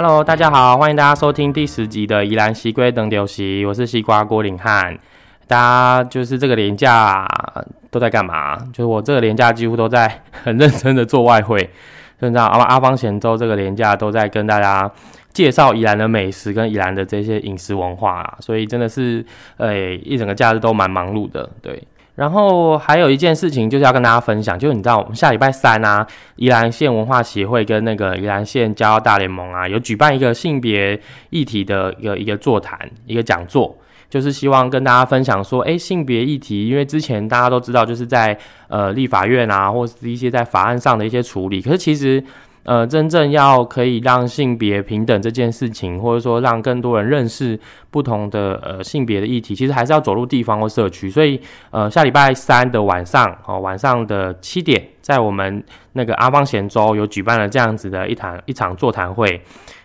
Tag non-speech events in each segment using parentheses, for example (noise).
Hello，大家好，欢迎大家收听第十集的宜兰西龟等流席，我是西瓜郭林汉。大家就是这个年假都在干嘛？就是我这个年假几乎都在很认真的做外汇，就你知道阿阿方贤州这个年假都在跟大家介绍宜兰的美食跟宜兰的这些饮食文化，所以真的是诶一整个假日都蛮忙碌的，对。然后还有一件事情就是要跟大家分享，就是你知道我们下礼拜三啊，宜兰县文化协会跟那个宜兰县骄傲大联盟啊，有举办一个性别议题的一个一个座谈，一个讲座。就是希望跟大家分享说，诶，性别议题，因为之前大家都知道，就是在呃立法院啊，或是一些在法案上的一些处理。可是其实，呃，真正要可以让性别平等这件事情，或者说让更多人认识不同的呃性别的议题，其实还是要走入地方或社区。所以，呃，下礼拜三的晚上，哦，晚上的七点，在我们那个阿方贤州有举办了这样子的一场一场座谈会。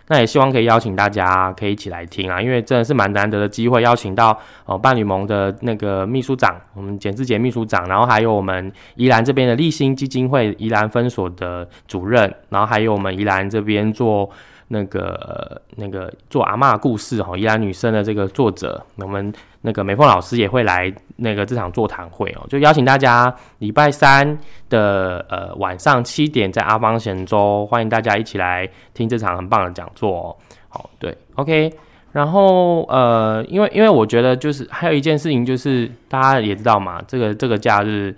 那也希望可以邀请大家可以一起来听啊，因为真的是蛮难得的机会，邀请到哦伴侣盟的那个秘书长，我们简志杰秘书长，然后还有我们宜兰这边的立新基金会宜兰分所的主任，然后还有我们宜兰这边做。那个那个做阿妈故事哈，宜兰女生的这个作者，我们那个美凤老师也会来那个这场座谈会哦，就邀请大家礼拜三的呃晚上七点在阿方贤州，欢迎大家一起来听这场很棒的讲座哦。好，对，OK，然后呃，因为因为我觉得就是还有一件事情就是大家也知道嘛，这个这个假日。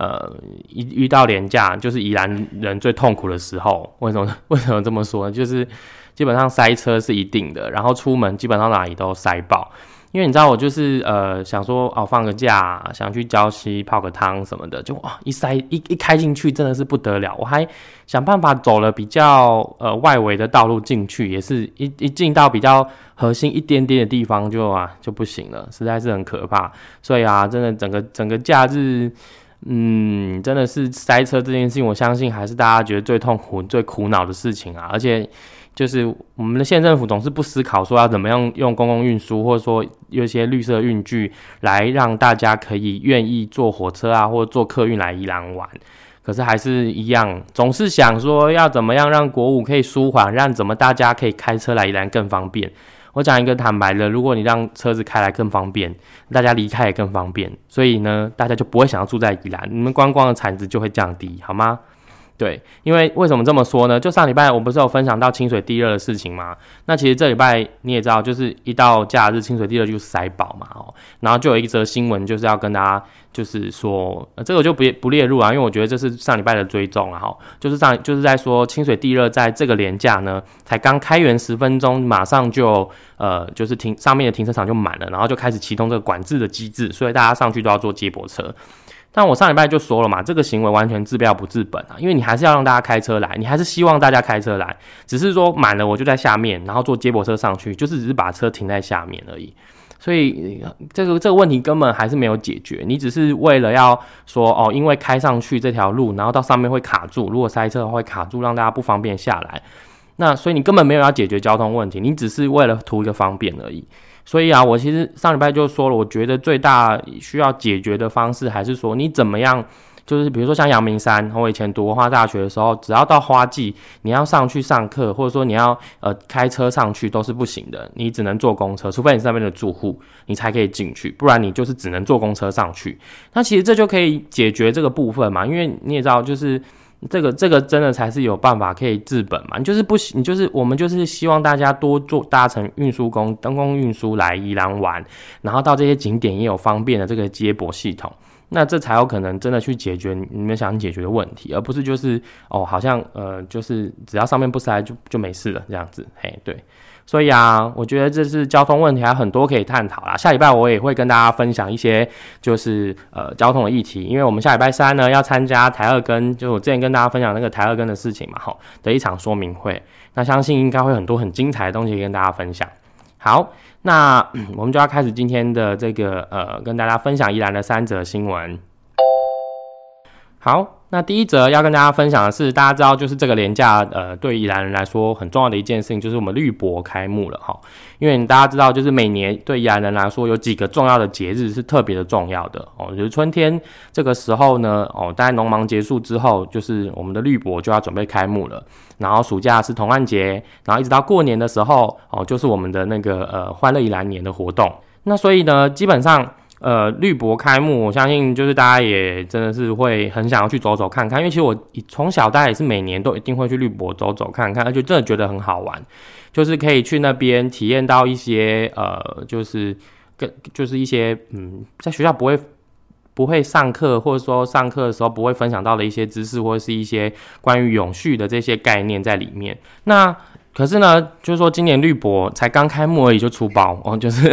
呃，一遇到廉价，就是宜兰人最痛苦的时候。为什么？(laughs) 为什么这么说？就是基本上塞车是一定的，然后出门基本上哪里都塞爆。因为你知道，我就是呃想说哦放个假，想去礁溪泡个汤什么的，就哇一塞一一开进去真的是不得了。我还想办法走了比较呃外围的道路进去，也是一一进到比较核心一点点的地方就啊就不行了，实在是很可怕。所以啊，真的整个整个假日。嗯，真的是塞车这件事情，我相信还是大家觉得最痛苦、最苦恼的事情啊。而且，就是我们的县政府总是不思考说要怎么样用公共运输，或者说有一些绿色运具来让大家可以愿意坐火车啊，或者坐客运来宜兰玩。可是还是一样，总是想说要怎么样让国五可以舒缓，让怎么大家可以开车来宜兰更方便。我讲一个坦白的，如果你让车子开来更方便，大家离开也更方便，所以呢，大家就不会想要住在宜兰，你们观光的产值就会降低，好吗？对，因为为什么这么说呢？就上礼拜我不是有分享到清水地热的事情吗？那其实这礼拜你也知道，就是一到假日，清水地热就塞爆嘛，哦，然后就有一则新闻就是要跟大家就是说，呃这个就不不列入啊，因为我觉得这是上礼拜的追踪了哈，就是上就是在说清水地热在这个廉价呢，才刚开园十分钟，马上就呃就是停上面的停车场就满了，然后就开始启动这个管制的机制，所以大家上去都要坐接驳车。但我上礼拜就说了嘛，这个行为完全治标不治本啊，因为你还是要让大家开车来，你还是希望大家开车来，只是说满了我就在下面，然后坐接驳车上去，就是只是把车停在下面而已。所以这个这个问题根本还是没有解决，你只是为了要说哦，因为开上去这条路，然后到上面会卡住，如果塞车的话会卡住，让大家不方便下来。那所以你根本没有要解决交通问题，你只是为了图一个方便而已。所以啊，我其实上礼拜就说了，我觉得最大需要解决的方式，还是说你怎么样，就是比如说像阳明山，我以前读文化大学的时候，只要到花季，你要上去上课，或者说你要呃开车上去都是不行的，你只能坐公车，除非你是那边的住户，你才可以进去，不然你就是只能坐公车上去。那其实这就可以解决这个部分嘛，因为你也知道，就是。这个这个真的才是有办法可以治本嘛？你就是不行，你就是我们就是希望大家多做搭乘运输公灯光运输来宜兰玩，然后到这些景点也有方便的这个接驳系统，那这才有可能真的去解决你们想解决的问题，而不是就是哦，好像呃，就是只要上面不塞就就没事了这样子，嘿，对。所以啊，我觉得这是交通问题，还有很多可以探讨啦。下礼拜我也会跟大家分享一些，就是呃交通的议题，因为我们下礼拜三呢要参加台二根，就我之前跟大家分享那个台二根的事情嘛，哈的一场说明会。那相信应该会很多很精彩的东西跟大家分享。好，那我们就要开始今天的这个呃跟大家分享宜兰的三则新闻。好。那第一则要跟大家分享的是，大家知道就是这个廉价，呃，对宜兰人来说很重要的一件事情，就是我们绿博开幕了哈。因为大家知道，就是每年对宜兰人来说有几个重要的节日是特别的重要的哦，就是春天这个时候呢，哦，大概农忙结束之后，就是我们的绿博就要准备开幕了。然后暑假是同安节，然后一直到过年的时候，哦，就是我们的那个呃欢乐宜兰年的活动。那所以呢，基本上。呃，绿博开幕，我相信就是大家也真的是会很想要去走走看看，因为其实我从小大家也是每年都一定会去绿博走走看看，而且真的觉得很好玩，就是可以去那边体验到一些呃，就是跟就是一些嗯，在学校不会不会上课，或者说上课的时候不会分享到的一些知识，或者是一些关于永续的这些概念在里面。那可是呢，就是说今年绿博才刚开幕而已就出包哦，就是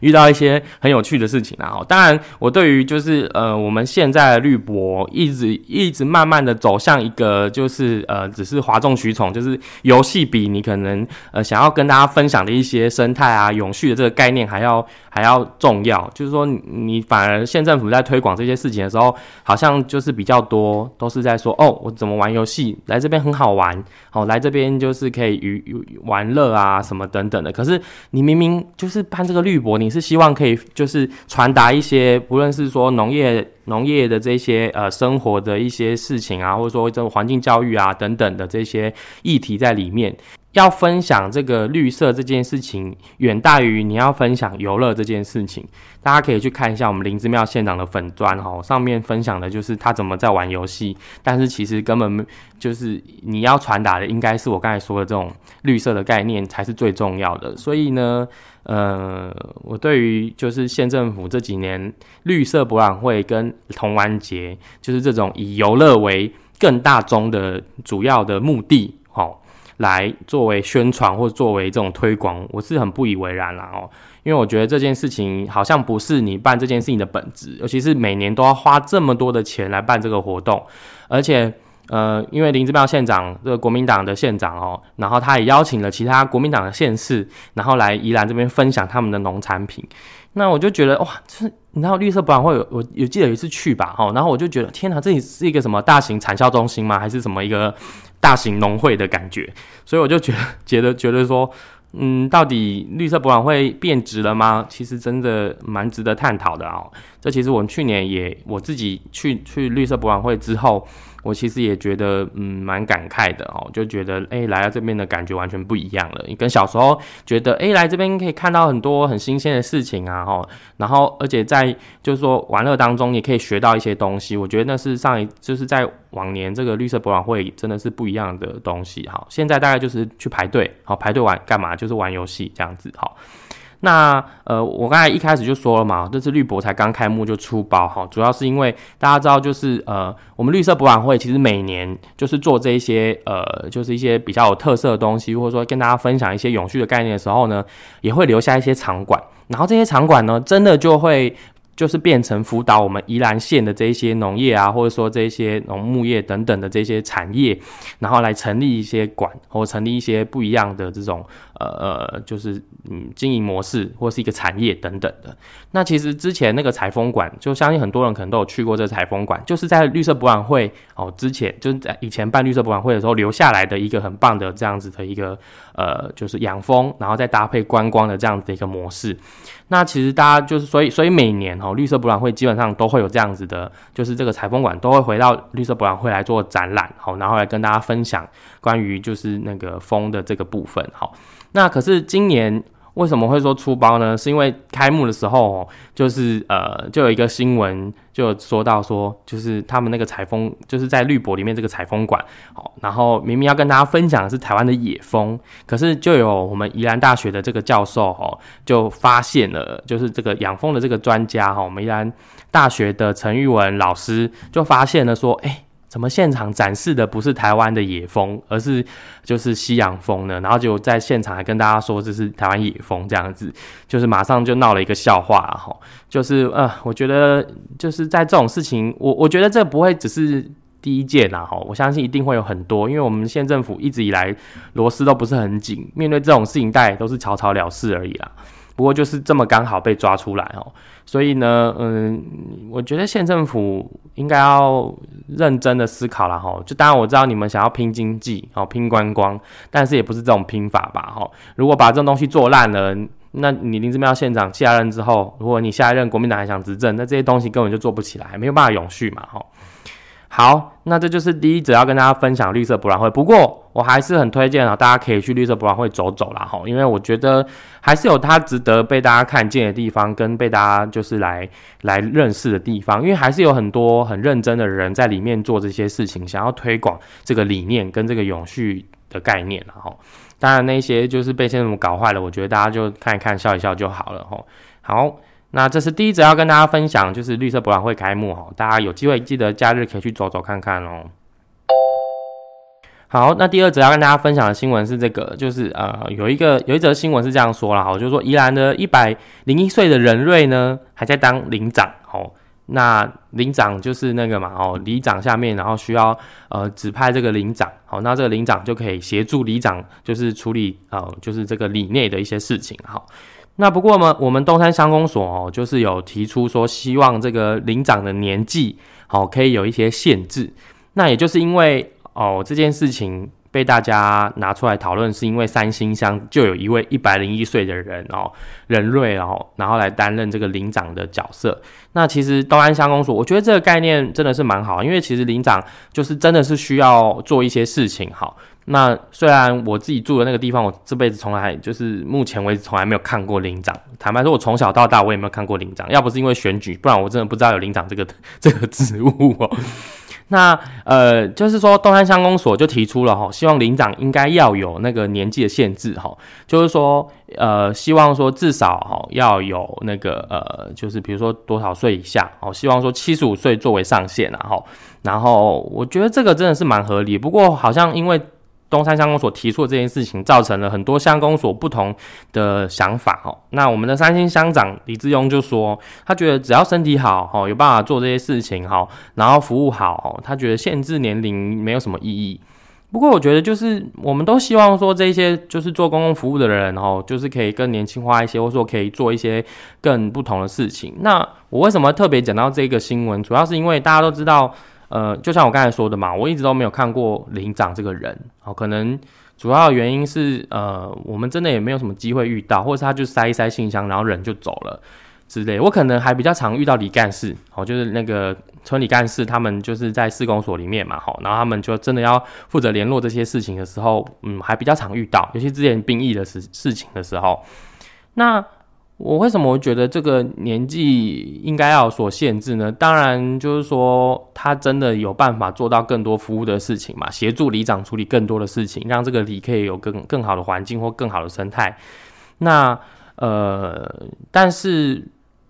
遇到一些很有趣的事情啊。哦，当然我对于就是呃我们现在的绿博一直一直慢慢的走向一个就是呃只是哗众取宠，就是游戏比你可能呃想要跟大家分享的一些生态啊永续的这个概念还要还要重要。就是说你反而县政府在推广这些事情的时候，好像就是比较多都是在说哦我怎么玩游戏来这边很好玩哦来这边就是可以。娱玩乐啊，什么等等的。可是你明明就是办这个绿博，你是希望可以就是传达一些，不论是说农业、农业的这些呃生活的一些事情啊，或者说这种环境教育啊等等的这些议题在里面。要分享这个绿色这件事情，远大于你要分享游乐这件事情。大家可以去看一下我们林之庙县长的粉砖哈，上面分享的就是他怎么在玩游戏，但是其实根本就是你要传达的，应该是我刚才说的这种绿色的概念才是最重要的。所以呢，呃，我对于就是县政府这几年绿色博览会跟同玩节，就是这种以游乐为更大宗的主要的目的，好。来作为宣传或作为这种推广，我是很不以为然啦哦，因为我觉得这件事情好像不是你办这件事情的本质，尤其是每年都要花这么多的钱来办这个活动，而且呃，因为林志彪县长这个国民党的县长哦，然后他也邀请了其他国民党的县市，然后来宜兰这边分享他们的农产品，那我就觉得哇，这你知道绿色博览会有我有记得有一次去吧哈，然后我就觉得天哪，这里是一个什么大型产销中心吗？还是什么一个？大型农会的感觉，所以我就觉得觉得觉得说，嗯，到底绿色博览会变值了吗？其实真的蛮值得探讨的哦。这其实我们去年也我自己去去绿色博览会之后。我其实也觉得，嗯，蛮感慨的哦，就觉得，哎，来到这边的感觉完全不一样了。你跟小时候觉得，哎，来这边可以看到很多很新鲜的事情啊，哈，然后而且在就是说玩乐当中，也可以学到一些东西。我觉得那是上一就是在往年这个绿色博览会真的是不一样的东西，哈。现在大概就是去排队，好排队玩干嘛？就是玩游戏这样子，好。那呃，我刚才一开始就说了嘛，这次绿博才刚开幕就出包哈，主要是因为大家知道，就是呃，我们绿色博览会其实每年就是做这一些呃，就是一些比较有特色的东西，或者说跟大家分享一些永续的概念的时候呢，也会留下一些场馆，然后这些场馆呢，真的就会。就是变成辅导我们宜兰县的这些农业啊，或者说这些农牧业等等的这些产业，然后来成立一些馆，或成立一些不一样的这种呃呃，就是嗯经营模式或是一个产业等等的。那其实之前那个采风馆，就相信很多人可能都有去过这采风馆，就是在绿色博览会哦之前，就是在以前办绿色博览会的时候留下来的一个很棒的这样子的一个呃，就是养蜂，然后再搭配观光的这样子的一个模式。那其实大家就是，所以所以每年哦，绿色博览会基本上都会有这样子的，就是这个采风馆都会回到绿色博览会来做展览，好，然后来跟大家分享关于就是那个风的这个部分，好，那可是今年。为什么会说出包呢？是因为开幕的时候，就是呃，就有一个新闻就说到说，就是他们那个采风，就是在绿博里面这个采风馆，好，然后明明要跟大家分享的是台湾的野蜂，可是就有我们宜兰大学的这个教授哈，就发现了，就是这个养蜂的这个专家哈，我们宜兰大学的陈玉文老师就发现了说，哎。怎么现场展示的不是台湾的野蜂，而是就是西洋蜂呢？然后就在现场还跟大家说这是台湾野蜂，这样子就是马上就闹了一个笑话了哈。就是呃，我觉得就是在这种事情，我我觉得这不会只是第一件啦哈。我相信一定会有很多，因为我们县政府一直以来螺丝都不是很紧，面对这种事情，大都是草草了事而已啦。不过就是这么刚好被抓出来哦，所以呢，嗯，我觉得县政府应该要认真的思考了哈。就当然我知道你们想要拼经济哦，拼观光，但是也不是这种拼法吧哈。如果把这种东西做烂了，那你林志妙县长下任之后，如果你下一任国民党还想执政，那这些东西根本就做不起来，没有办法永续嘛哈。好，那这就是第一则要跟大家分享绿色博览会。不过我还是很推荐啊，大家可以去绿色博览会走走啦，哈，因为我觉得还是有它值得被大家看见的地方，跟被大家就是来来认识的地方。因为还是有很多很认真的人在里面做这些事情，想要推广这个理念跟这个永续的概念然哈。当然那些就是被现在搞坏了，我觉得大家就看一看笑一笑就好了，哈。好。那这是第一则要跟大家分享，就是绿色博览会开幕哈，大家有机会记得假日可以去走走看看哦。好，那第二则要跟大家分享的新闻是这个，就是呃有一个有一则新闻是这样说了哈，就是说宜兰的一百零一岁的人瑞呢还在当领长哦，那领长就是那个嘛哦，里长下面然后需要呃指派这个领长，好，那这个领长就可以协助里长就是处理呃就是这个里内的一些事情哈。那不过嘛，我们东山乡公所哦，就是有提出说，希望这个领长的年纪哦，可以有一些限制。那也就是因为哦，这件事情被大家拿出来讨论，是因为三星乡就有一位 (laughs) 一百零一岁的人哦，任瑞哦，然后来担任这个领长的角色。那其实东安乡公所，我觉得这个概念真的是蛮好，因为其实领长就是真的是需要做一些事情好。那虽然我自己住的那个地方，我这辈子从来就是目前为止从来没有看过领长。坦白说，我从小到大我也没有看过领长。要不是因为选举，不然我真的不知道有领长这个 (laughs) 这个职务哦。那呃，就是说东山乡公所就提出了哈，希望领长应该要有那个年纪的限制哈，就是说呃，希望说至少哈要有那个呃，就是比如说多少岁以下哦，希望说七十五岁作为上限然后，然后我觉得这个真的是蛮合理。不过好像因为东山乡公所提出的这件事情，造成了很多乡公所不同的想法哦。那我们的三星乡长李志庸就说，他觉得只要身体好哦，有办法做这些事情哈，然后服务好，他觉得限制年龄没有什么意义。不过我觉得就是我们都希望说，这些就是做公共服务的人哦，就是可以更年轻化一些，或者说可以做一些更不同的事情。那我为什么特别讲到这个新闻？主要是因为大家都知道。呃，就像我刚才说的嘛，我一直都没有看过领长这个人，哦，可能主要的原因是，呃，我们真的也没有什么机会遇到，或者是他就塞一塞信箱，然后人就走了之类。我可能还比较常遇到李干事，哦，就是那个村里干事，他们就是在市公所里面嘛，哈，然后他们就真的要负责联络这些事情的时候，嗯，还比较常遇到，尤其之前兵役的事事情的时候，那。我为什么会觉得这个年纪应该要有所限制呢？当然，就是说他真的有办法做到更多服务的事情嘛，协助里长处理更多的事情，让这个里可以有更更好的环境或更好的生态。那呃，但是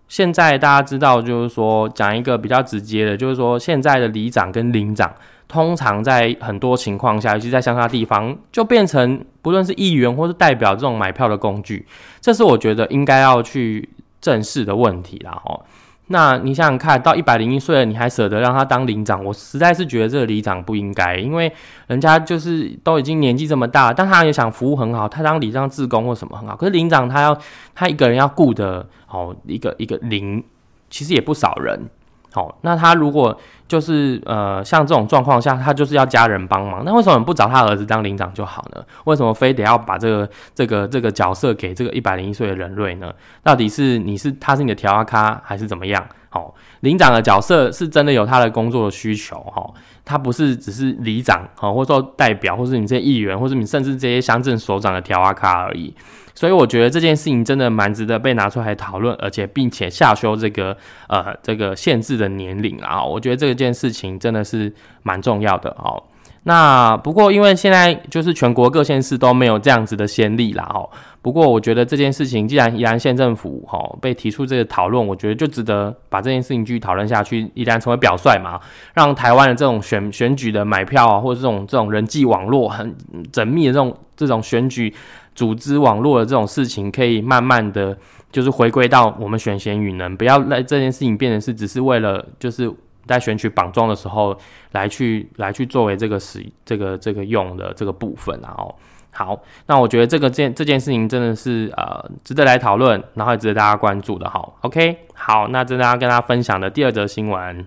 现在大家知道，就是说讲一个比较直接的，就是说现在的里长跟领长。通常在很多情况下，尤其在乡下地方，就变成不论是议员或是代表这种买票的工具，这是我觉得应该要去正视的问题啦。哦，那你想想看到一百零一岁了，你还舍得让他当领长？我实在是觉得这个里长不应该，因为人家就是都已经年纪这么大，但他也想服务很好，他当里长、自工或什么很好。可是领长他要他一个人要顾的哦，一个一个领，其实也不少人。好，那他如果就是呃，像这种状况下，他就是要家人帮忙，那为什么不找他儿子当领长就好呢？为什么非得要把这个这个这个角色给这个一百零一岁的人瑞呢？到底是你是他是你的调阿咖还是怎么样？好，领长的角色是真的有他的工作的需求哈，他不是只是里长哈，或者说代表，或是你这些议员，或者你甚至这些乡镇首长的调阿咖而已。所以我觉得这件事情真的蛮值得被拿出来讨论，而且并且下修这个呃这个限制的年龄啊，我觉得这件事情真的是蛮重要的哦。那不过因为现在就是全国各县市都没有这样子的先例啦哦。不过我觉得这件事情既然宜兰县政府哈被提出这个讨论，我觉得就值得把这件事情继续讨论下去，依然成为表率嘛，让台湾的这种选选举的买票啊，或者这种这种人际网络很缜密的这种这种选举。组织网络的这种事情，可以慢慢的就是回归到我们选贤与能，不要让这件事情变成是只是为了就是在选举绑桩的时候来去来去作为这个使这个这个用的这个部分，然后好，那我觉得这个件这件事情真的是呃值得来讨论，然后也值得大家关注的哈。OK，好，那这大家跟大家分享的第二则新闻。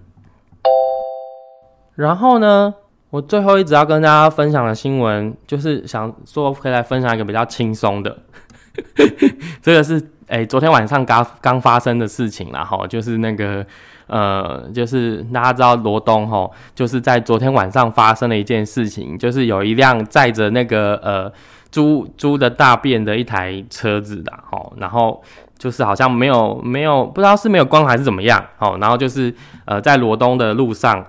然后呢，我最后一直要跟大家分享的新闻，就是想说可以来分享一个比较轻松的，(laughs) 这个是哎昨天晚上刚刚发生的事情啦，哈，就是那个呃，就是大家知道罗东哈，就是在昨天晚上发生了一件事情，就是有一辆载着那个呃猪猪的大便的一台车子的哈，然后。就是好像没有没有不知道是没有光还是怎么样哦，然后就是呃在罗东的路上，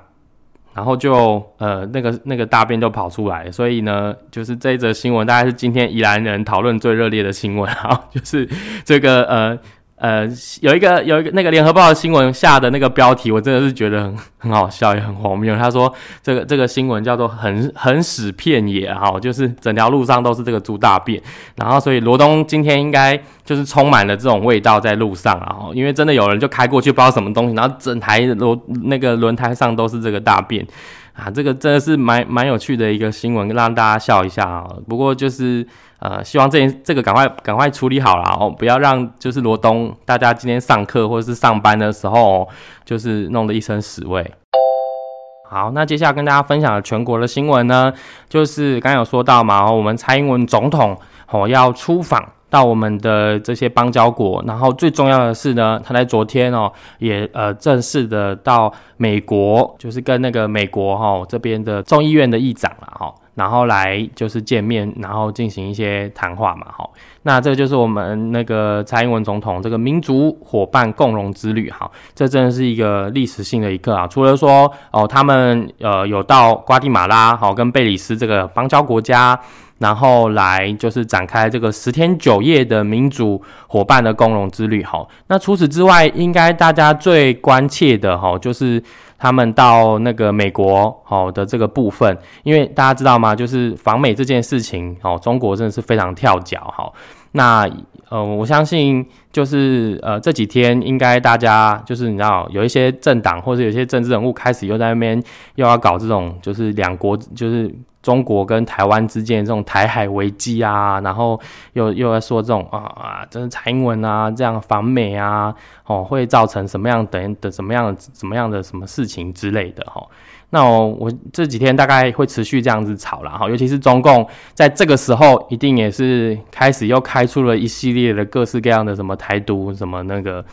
然后就呃那个那个大便就跑出来，所以呢就是这一则新闻大概是今天宜兰人讨论最热烈的新闻啊，就是这个呃。呃，有一个有一个那个联合报的新闻下的那个标题，我真的是觉得很很好笑，也很荒谬。他说这个这个新闻叫做“很很屎片野”哈，就是整条路上都是这个猪大便，然后所以罗东今天应该就是充满了这种味道在路上啊，因为真的有人就开过去不知道什么东西，然后整台罗那个轮胎上都是这个大便啊，这个真的是蛮蛮有趣的一个新闻，让大家笑一下啊。不过就是。呃，希望这件这个赶快赶快处理好了哦，不要让就是罗东大家今天上课或者是上班的时候，就是弄得一身屎味。好，那接下来跟大家分享的全国的新闻呢，就是刚有说到嘛，我们蔡英文总统哦要出访到我们的这些邦交国，然后最重要的是呢，他在昨天哦也呃正式的到美国，就是跟那个美国哈这边的众议院的议长了哈。然后来就是见面，然后进行一些谈话嘛，好，那这就是我们那个蔡英文总统这个民族伙伴共荣之旅，好，这真的是一个历史性的一刻啊！除了说哦，他们呃有到瓜地马拉，好，跟贝里斯这个邦交国家，然后来就是展开这个十天九夜的民族伙伴的共荣之旅，好，那除此之外，应该大家最关切的哈，就是。他们到那个美国好的这个部分，因为大家知道吗？就是访美这件事情，哦，中国真的是非常跳脚，哈。那呃，我相信就是呃这几天应该大家就是你知道有一些政党或者有些政治人物开始又在那边又要搞这种就是两国就是。中国跟台湾之间的这种台海危机啊，然后又又在说这种啊啊，真是蔡英文啊这样反美啊，哦会造成什么样等的什么样的什么样的什么事情之类的哈。那我这几天大概会持续这样子吵了哈，尤其是中共在这个时候一定也是开始又开出了一系列的各式各样的什么台独什么那个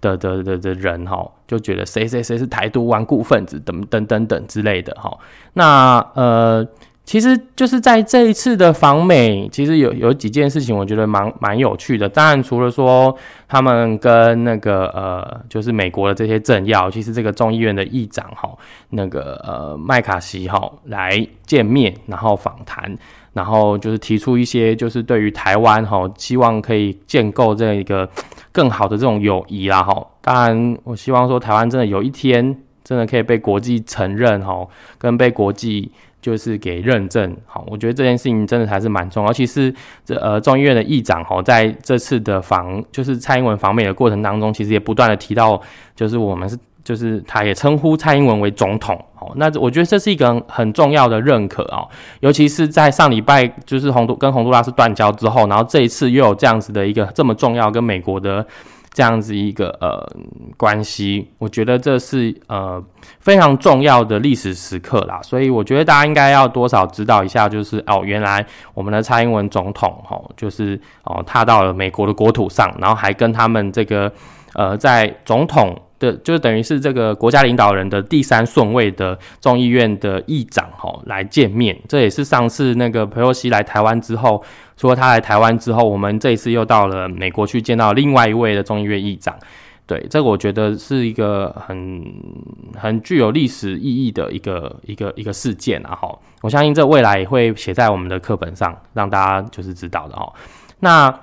的的的的人哈，就觉得谁谁谁是台独顽固分子等等等等之类的哈。那呃。其实就是在这一次的访美，其实有有几件事情，我觉得蛮蛮有趣的。当然，除了说他们跟那个呃，就是美国的这些政要，其实这个众议院的议长哈，那个呃麦卡锡哈来见面，然后访谈，然后就是提出一些就是对于台湾哈，希望可以建构这一个更好的这种友谊啦哈。当然，我希望说台湾真的有一天真的可以被国际承认哈，跟被国际。就是给认证，好，我觉得这件事情真的还是蛮重要，尤其是这呃众议院的议长哈，在这次的访，就是蔡英文访美的过程当中，其实也不断的提到，就是我们是，就是他也称呼蔡英文为总统，好，那我觉得这是一个很重要的认可啊，尤其是在上礼拜就是洪都跟洪都拉斯断交之后，然后这一次又有这样子的一个这么重要跟美国的。这样子一个呃关系，我觉得这是呃非常重要的历史时刻啦，所以我觉得大家应该要多少知道一下，就是哦，原来我们的蔡英文总统哦，就是哦踏到了美国的国土上，然后还跟他们这个呃在总统。的就等于是这个国家领导人的第三顺位的众议院的议长哈来见面，这也是上次那个佩洛西来台湾之后，说他来台湾之后，我们这一次又到了美国去见到另外一位的众议院议长，对，这个我觉得是一个很很具有历史意义的一个一个一个事件啊哈，我相信这未来也会写在我们的课本上，让大家就是知道的哈，那。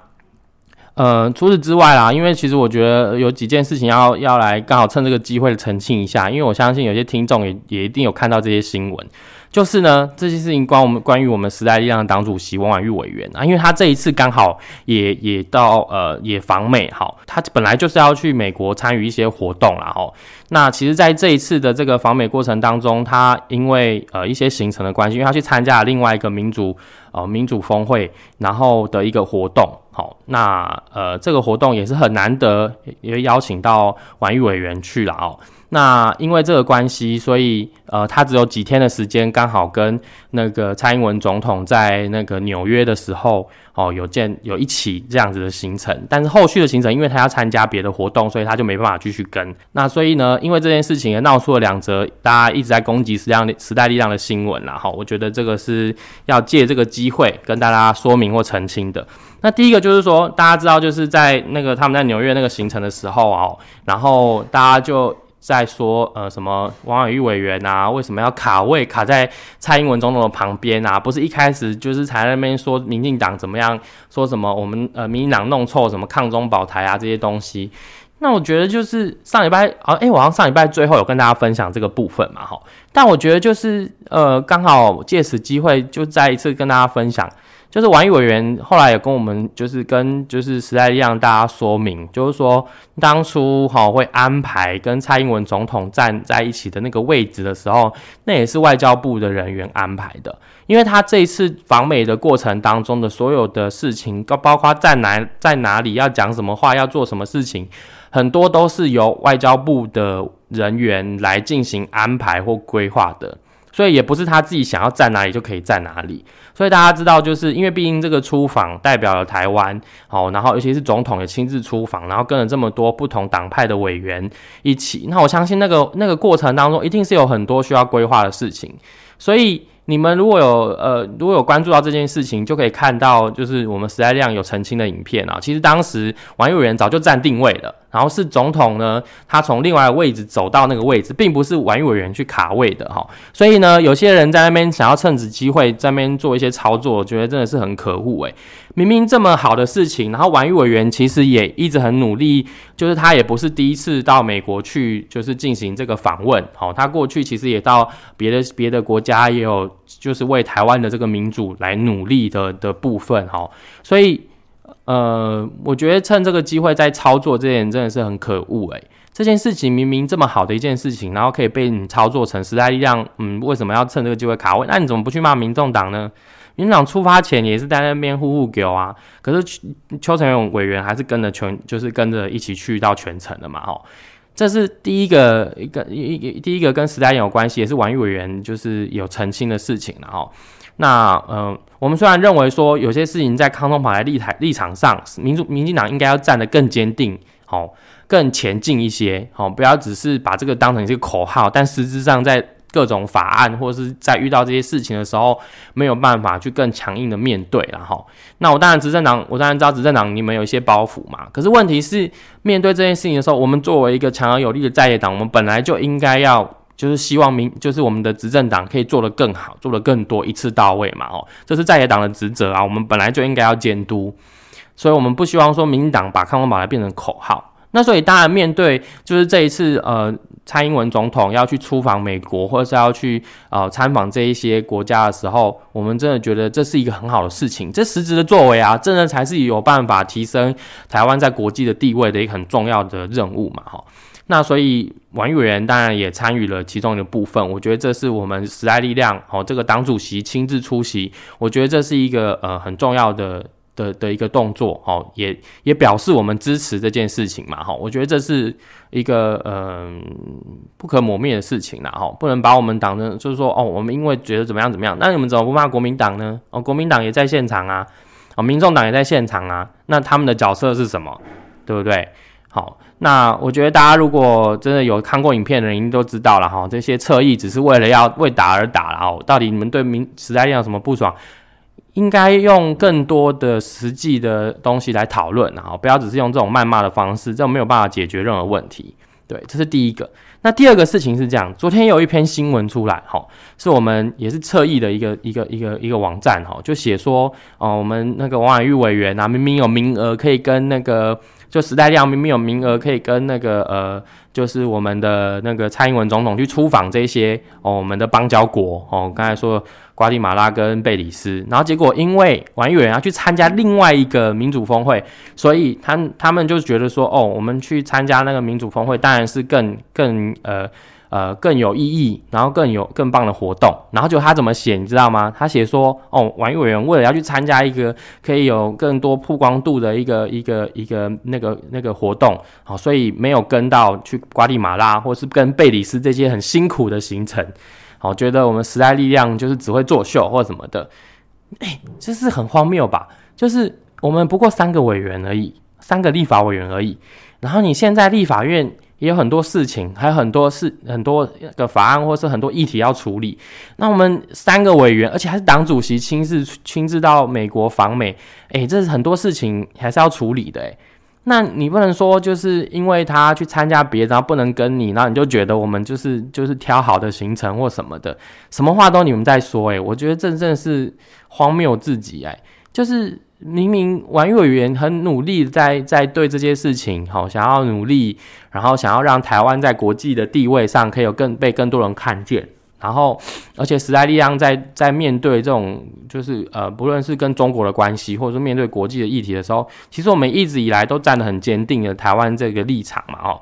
呃，除此之外啦，因为其实我觉得有几件事情要要来刚好趁这个机会澄清一下，因为我相信有些听众也也一定有看到这些新闻，就是呢这些事情关我们关于我们时代力量的党主席王婉玉委员啊，因为他这一次刚好也也到呃也访美哈，他本来就是要去美国参与一些活动啦哈，那其实在这一次的这个访美过程当中，他因为呃一些行程的关系，因为他去参加了另外一个民主呃民主峰会，然后的一个活动。好，那呃，这个活动也是很难得，也邀请到婉玉委员去了哦。那因为这个关系，所以呃，他只有几天的时间，刚好跟那个蔡英文总统在那个纽约的时候，哦，有见有一起这样子的行程。但是后续的行程，因为他要参加别的活动，所以他就没办法继续跟。那所以呢，因为这件事情也闹出了两则大家一直在攻击时量时代力量的新闻啦。哈，我觉得这个是要借这个机会跟大家说明或澄清的。那第一个就是说，大家知道就是在那个他们在纽约那个行程的时候啊，然后大家就。在说呃什么王婉玉委员啊，为什么要卡位卡在蔡英文总统的旁边啊？不是一开始就是才那边说民进党怎么样，说什么我们呃民进党弄错什么抗中保台啊这些东西。那我觉得就是上礼拜啊，哎，我好像上礼拜最后有跟大家分享这个部分嘛，哈。但我觉得就是呃刚好借此机会就再一次跟大家分享。就是王毅委员后来也跟我们，就是跟就是时代力量大家说明，就是说当初哈会安排跟蔡英文总统站在一起的那个位置的时候，那也是外交部的人员安排的，因为他这一次访美的过程当中的所有的事情，包包括在哪在哪里要讲什么话，要做什么事情，很多都是由外交部的人员来进行安排或规划的。所以也不是他自己想要站哪里就可以站哪里，所以大家知道，就是因为毕竟这个出访代表了台湾，好，然后尤其是总统也亲自出访，然后跟了这么多不同党派的委员一起，那我相信那个那个过程当中一定是有很多需要规划的事情，所以。你们如果有呃如果有关注到这件事情，就可以看到就是我们时代量有澄清的影片啊。其实当时王友仁早就站定位了，然后是总统呢，他从另外的位置走到那个位置，并不是王委员去卡位的哈。所以呢，有些人在那边想要趁此机会在那边做一些操作，我觉得真的是很可恶诶。明明这么好的事情，然后王玉委员其实也一直很努力，就是他也不是第一次到美国去，就是进行这个访问。好，他过去其实也到别的别的国家，也有就是为台湾的这个民主来努力的的部分。哈，所以呃，我觉得趁这个机会在操作这件真的是很可恶诶，这件事情明明这么好的一件事情，然后可以被你操作成时代力量，嗯，为什么要趁这个机会卡位？那你怎么不去骂民众党呢？民党出发前也是在那边呼呼狗啊，可是邱成勇委员还是跟着全，就是跟着一起去到全程的嘛，吼，这是第一个一个一一第一个跟时代有关系，也是王玉委员就是有澄清的事情了，吼。那嗯，我们虽然认为说有些事情在康中跑来立台立场上，民主民进党应该要站得更坚定，好，更前进一些，好，不要只是把这个当成一个口号，但实质上在。各种法案，或者是在遇到这些事情的时候，没有办法去更强硬的面对，然后，那我当然执政党，我当然知道执政党你们有一些包袱嘛。可是问题是，面对这件事情的时候，我们作为一个强而有力的在野党，我们本来就应该要，就是希望民，就是我们的执政党可以做得更好，做得更多，一次到位嘛。哦，这是在野党的职责啊，我们本来就应该要监督，所以我们不希望说民进党把抗风宝来变成口号。那所以当然面对就是这一次呃。蔡英文总统要去出访美国，或者是要去呃参访这一些国家的时候，我们真的觉得这是一个很好的事情。这实质的作为啊，真的才是有办法提升台湾在国际的地位的一个很重要的任务嘛，哈。那所以王委员当然也参与了其中的部分。我觉得这是我们时代力量哦，这个党主席亲自出席，我觉得这是一个呃很重要的。的的一个动作，哦，也也表示我们支持这件事情嘛，哈，我觉得这是一个嗯不可磨灭的事情啦，哈，不能把我们党成就是说，哦，我们因为觉得怎么样怎么样，那你们怎么不骂国民党呢？哦，国民党也在现场啊，哦，民众党也在现场啊，那他们的角色是什么？对不对？好，那我觉得大家如果真的有看过影片的人，应该都知道了，哈，这些侧翼只是为了要为打而打，然后到底你们对民时代力量什么不爽？应该用更多的实际的东西来讨论，然后不要只是用这种谩骂的方式，这种没有办法解决任何问题。对，这是第一个。那第二个事情是这样，昨天有一篇新闻出来，哈，是我们也是侧翼的一个一个一个一个网站，哈，就写说，哦，我们那个王婉玉委员啊，明明有名额可以跟那个就时代量明明有名额可以跟那个呃，就是我们的那个蔡英文总统去出访这些哦，我们的邦交国，哦，刚才说。瓜地马拉跟贝里斯，然后结果因为王议员要去参加另外一个民主峰会，所以他他们就觉得说，哦，我们去参加那个民主峰会，当然是更更呃呃更有意义，然后更有更棒的活动。然后就他怎么写，你知道吗？他写说，哦，玩委员为了要去参加一个可以有更多曝光度的一个一个一个那个那个活动，好，所以没有跟到去瓜地马拉或是跟贝里斯这些很辛苦的行程。好，觉得我们时代力量就是只会作秀或什么的，哎，这是很荒谬吧？就是我们不过三个委员而已，三个立法委员而已。然后你现在立法院也有很多事情，还有很多事、很多个法案或是很多议题要处理。那我们三个委员，而且还是党主席亲自亲自到美国访美，诶，这是很多事情还是要处理的诶。那你不能说就是因为他去参加别的，然后不能跟你，然后你就觉得我们就是就是挑好的行程或什么的，什么话都你们在说诶，我觉得这真的是荒谬至极诶，就是。明明玩委员很努力在在对这些事情，好想要努力，然后想要让台湾在国际的地位上可以有更被更多人看见，然后而且时代力量在在面对这种就是呃不论是跟中国的关系，或者说面对国际的议题的时候，其实我们一直以来都站得很坚定的台湾这个立场嘛，哦。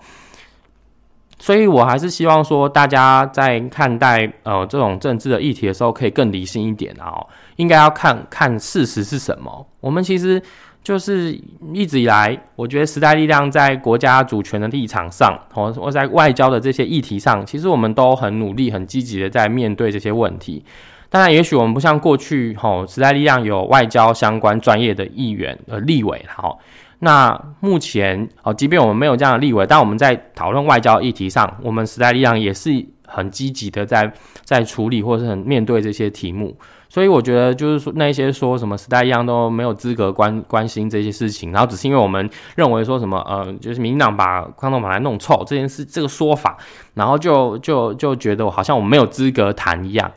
所以，我还是希望说，大家在看待呃这种政治的议题的时候，可以更理性一点啊。应该要看看事实是什么。我们其实就是一直以来，我觉得时代力量在国家主权的立场上，或或在外交的这些议题上，其实我们都很努力、很积极的在面对这些问题。当然，也许我们不像过去，吼时代力量有外交相关专业的议员呃立委，好。那目前哦，即便我们没有这样的立委，但我们在讨论外交议题上，我们时代力量也是很积极的在在处理或是很面对这些题目。所以我觉得就是说那些说什么时代一样都没有资格关关心这些事情，然后只是因为我们认为说什么呃，就是民进党把矿洞把它弄臭这件事这个说法，然后就就就觉得好像我们没有资格谈一样。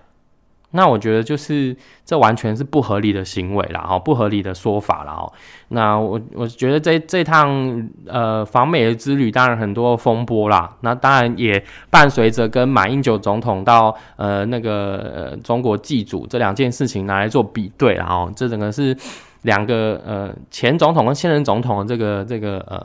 那我觉得就是这完全是不合理的行为啦，哈，不合理的说法了，哦。那我我觉得这这趟呃访美的之旅，当然很多风波啦。那当然也伴随着跟马英九总统到呃那个呃中国祭祖这两件事情拿来做比对，然后这整个是两个呃前总统跟现任总统的这个这个呃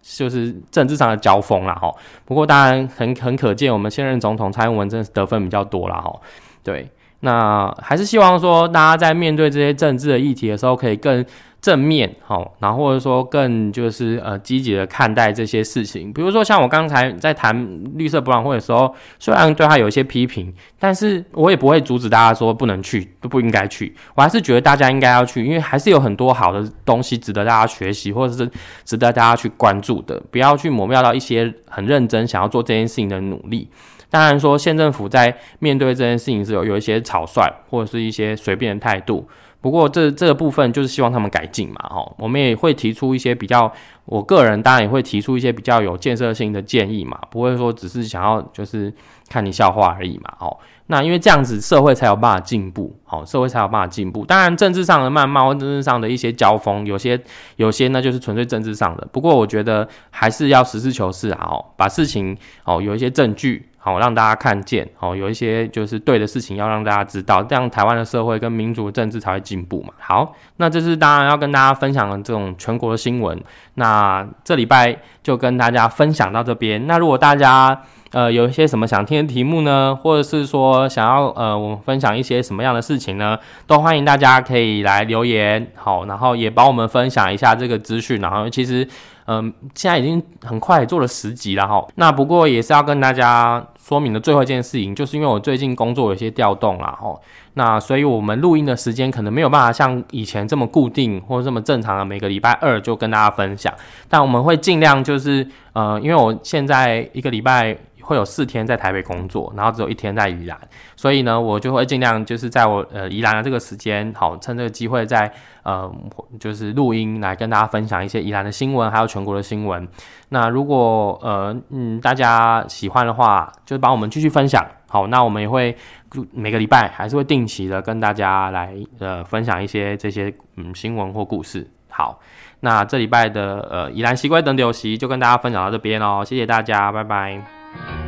就是政治上的交锋了，哈。不过当然很很可见，我们现任总统蔡英文真的是得分比较多了，哈。对。那还是希望说，大家在面对这些政治的议题的时候，可以更正面，好，然后或者说更就是呃积极的看待这些事情。比如说像我刚才在谈绿色博览会的时候，虽然对他有一些批评，但是我也不会阻止大家说不能去，不不应该去。我还是觉得大家应该要去，因为还是有很多好的东西值得大家学习，或者是值得大家去关注的。不要去抹灭到一些很认真想要做这件事情的努力。当然说，县政府在面对这件事情是有有一些草率或者是一些随便的态度。不过这这个部分就是希望他们改进嘛，哈。我们也会提出一些比较，我个人当然也会提出一些比较有建设性的建议嘛，不会说只是想要就是看你笑话而已嘛，哦。那因为这样子社会才有办法进步，好，社会才有办法进步。当然政治上的谩骂或政治上的一些交锋，有些有些呢就是纯粹政治上的。不过我觉得还是要实事求是啊，哦，把事情哦有一些证据。好，让大家看见，好，有一些就是对的事情要让大家知道，这样台湾的社会跟民主政治才会进步嘛。好，那这是当然要跟大家分享的这种全国的新闻。那这礼拜就跟大家分享到这边。那如果大家呃有一些什么想听的题目呢，或者是说想要呃我们分享一些什么样的事情呢，都欢迎大家可以来留言。好，然后也帮我们分享一下这个资讯。然后其实。嗯，现在已经很快做了十集了哈。那不过也是要跟大家说明的最后一件事情，就是因为我最近工作有些调动啦哈。那所以我们录音的时间可能没有办法像以前这么固定或这么正常的每个礼拜二就跟大家分享。但我们会尽量就是呃，因为我现在一个礼拜。会有四天在台北工作，然后只有一天在宜兰，所以呢，我就会尽量就是在我呃宜兰的这个时间，好趁这个机会在呃就是录音来跟大家分享一些宜兰的新闻，还有全国的新闻。那如果呃嗯大家喜欢的话，就帮我们继续分享。好，那我们也会每个礼拜还是会定期的跟大家来呃分享一些这些嗯新闻或故事。好，那这礼拜的呃宜兰西归等流席就跟大家分享到这边哦，谢谢大家，拜拜。Thank you.